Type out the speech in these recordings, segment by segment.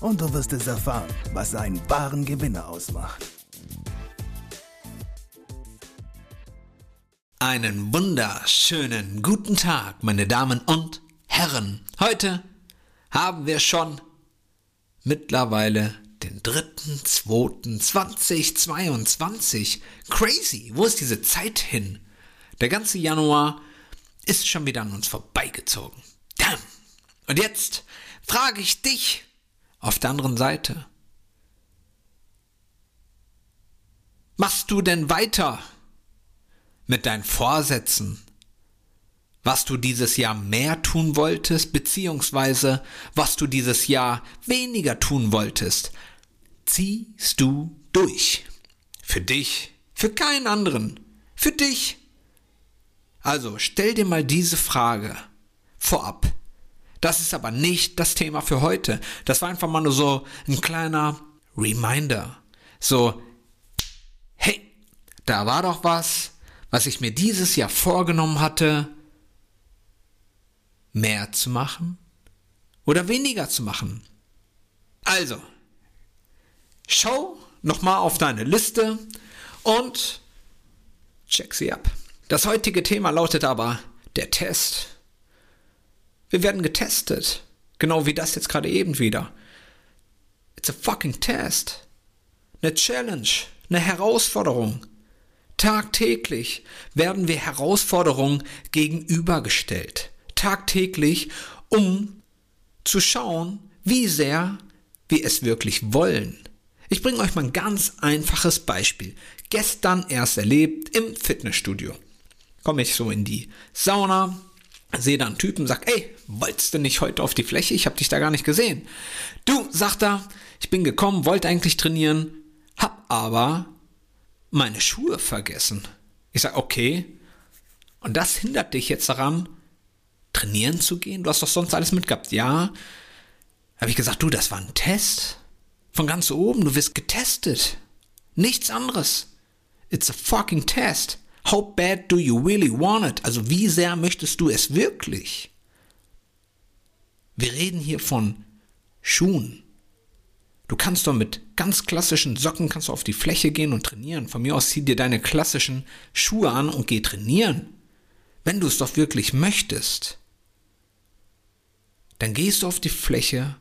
und du wirst es erfahren, was einen wahren Gewinner ausmacht. Einen wunderschönen guten Tag, meine Damen und Herren. Heute haben wir schon mittlerweile den 3.2.2022. Crazy, wo ist diese Zeit hin? Der ganze Januar ist schon wieder an uns vorbeigezogen. Damn. Und jetzt frage ich dich auf der anderen Seite. Machst du denn weiter mit deinen Vorsätzen, was du dieses Jahr mehr tun wolltest, beziehungsweise was du dieses Jahr weniger tun wolltest, ziehst du durch. Für dich, für keinen anderen, für dich. Also stell dir mal diese Frage vorab. Das ist aber nicht das Thema für heute. Das war einfach mal nur so ein kleiner Reminder. So, hey, da war doch was, was ich mir dieses Jahr vorgenommen hatte, mehr zu machen oder weniger zu machen. Also, schau nochmal auf deine Liste und check sie ab. Das heutige Thema lautet aber der Test. Wir werden getestet. Genau wie das jetzt gerade eben wieder. It's a fucking test. Eine Challenge, eine Herausforderung. Tagtäglich werden wir Herausforderungen gegenübergestellt. Tagtäglich, um zu schauen, wie sehr wir es wirklich wollen. Ich bringe euch mal ein ganz einfaches Beispiel. Gestern erst erlebt im Fitnessstudio. Komme ich so in die Sauna, sehe da einen Typen, sag, ey, wolltest du nicht heute auf die Fläche? Ich habe dich da gar nicht gesehen. Du, sagt er, ich bin gekommen, wollte eigentlich trainieren, hab aber meine Schuhe vergessen. Ich sage, okay. Und das hindert dich jetzt daran, trainieren zu gehen? Du hast doch sonst alles mitgehabt. Ja. Habe ich gesagt, du, das war ein Test. Von ganz oben, du wirst getestet. Nichts anderes. It's a fucking test. How bad do you really want it? Also wie sehr möchtest du es wirklich? Wir reden hier von Schuhen. Du kannst doch mit ganz klassischen Socken kannst du auf die Fläche gehen und trainieren. Von mir aus zieh dir deine klassischen Schuhe an und geh trainieren. Wenn du es doch wirklich möchtest, dann gehst du auf die Fläche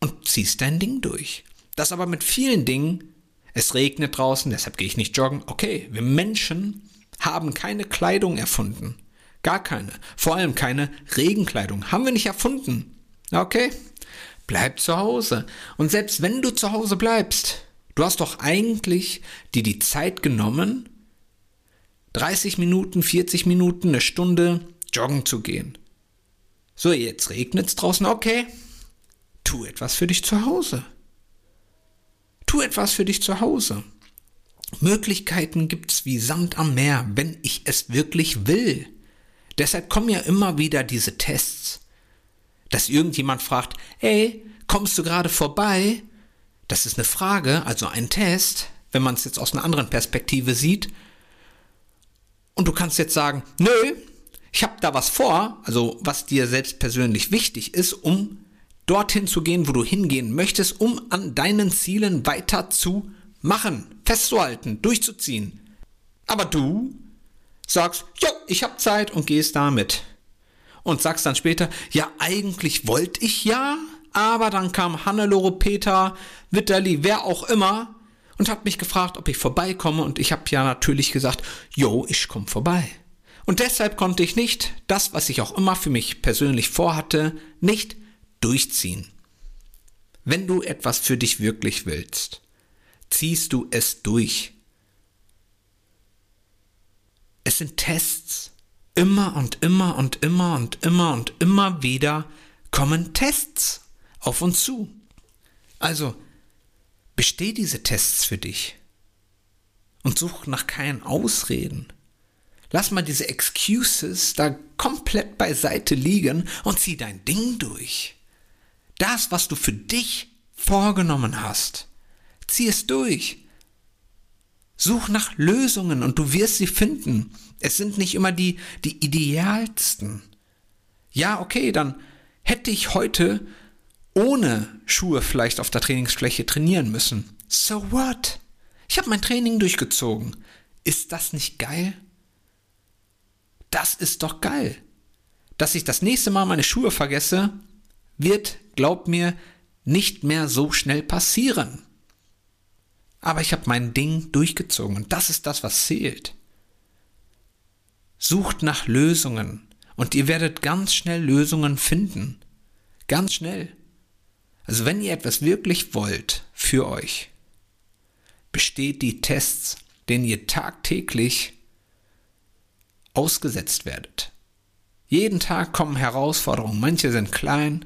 und ziehst dein Ding durch. Das aber mit vielen Dingen, es regnet draußen, deshalb gehe ich nicht joggen. Okay, wir Menschen haben keine Kleidung erfunden. Gar keine. Vor allem keine Regenkleidung. Haben wir nicht erfunden. Okay, bleib zu Hause. Und selbst wenn du zu Hause bleibst, du hast doch eigentlich dir die Zeit genommen, 30 Minuten, 40 Minuten, eine Stunde joggen zu gehen. So, jetzt regnet es draußen, okay. Tu etwas für dich zu Hause. Tu etwas für dich zu Hause. Möglichkeiten gibt's wie Sand am Meer, wenn ich es wirklich will. Deshalb kommen ja immer wieder diese Tests dass irgendjemand fragt, ey, kommst du gerade vorbei? Das ist eine Frage, also ein Test, wenn man es jetzt aus einer anderen Perspektive sieht. Und du kannst jetzt sagen, nö, ich habe da was vor, also was dir selbst persönlich wichtig ist, um dorthin zu gehen, wo du hingehen möchtest, um an deinen Zielen weiter zu machen, festzuhalten, durchzuziehen. Aber du sagst, ja, ich habe Zeit und gehst damit und sagst dann später, ja, eigentlich wollte ich ja, aber dann kam Hannelore, Peter, Witterli, wer auch immer und hat mich gefragt, ob ich vorbeikomme und ich habe ja natürlich gesagt, jo, ich komme vorbei. Und deshalb konnte ich nicht das, was ich auch immer für mich persönlich vorhatte, nicht durchziehen. Wenn du etwas für dich wirklich willst, ziehst du es durch. Es sind Tests, immer und immer und immer und immer und immer wieder kommen Tests auf uns zu. Also, Besteh diese Tests für dich und such nach keinen Ausreden. Lass mal diese Excuses da komplett beiseite liegen und zieh dein Ding durch. Das, was du für dich vorgenommen hast, zieh es durch. Such nach Lösungen und du wirst sie finden. Es sind nicht immer die, die idealsten. Ja, okay, dann hätte ich heute ohne Schuhe vielleicht auf der Trainingsfläche trainieren müssen. So what? Ich habe mein Training durchgezogen. Ist das nicht geil? Das ist doch geil. Dass ich das nächste Mal meine Schuhe vergesse, wird, glaubt mir, nicht mehr so schnell passieren. Aber ich habe mein Ding durchgezogen und das ist das, was zählt. Sucht nach Lösungen und ihr werdet ganz schnell Lösungen finden. Ganz schnell. Also wenn ihr etwas wirklich wollt für euch, besteht die Tests, denen ihr tagtäglich ausgesetzt werdet. Jeden Tag kommen Herausforderungen. Manche sind klein,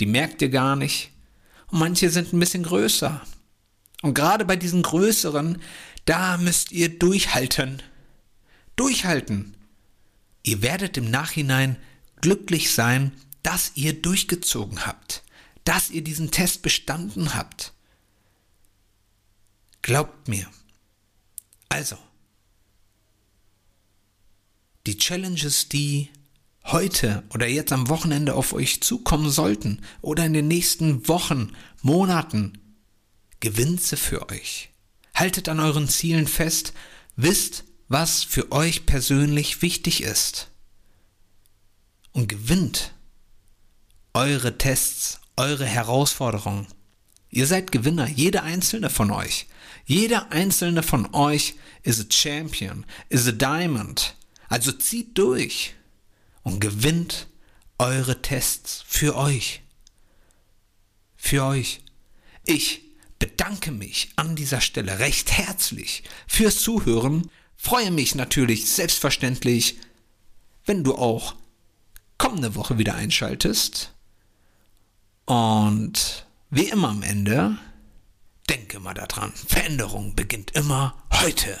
die merkt ihr gar nicht. Und manche sind ein bisschen größer. Und gerade bei diesen größeren, da müsst ihr durchhalten. Durchhalten. Ihr werdet im Nachhinein glücklich sein, dass ihr durchgezogen habt, dass ihr diesen Test bestanden habt. Glaubt mir. Also, die Challenges, die heute oder jetzt am Wochenende auf euch zukommen sollten oder in den nächsten Wochen, Monaten, gewinnt sie für euch. Haltet an euren Zielen fest, wisst, was für euch persönlich wichtig ist. Und gewinnt eure Tests, eure Herausforderungen. Ihr seid Gewinner, jeder einzelne von euch. Jeder einzelne von euch is a champion, is a diamond. Also zieht durch und gewinnt eure Tests für euch. Für euch. Ich bedanke mich an dieser Stelle recht herzlich fürs Zuhören. Freue mich natürlich selbstverständlich, wenn du auch kommende Woche wieder einschaltest. Und wie immer am Ende, denke mal daran, Veränderung beginnt immer heute.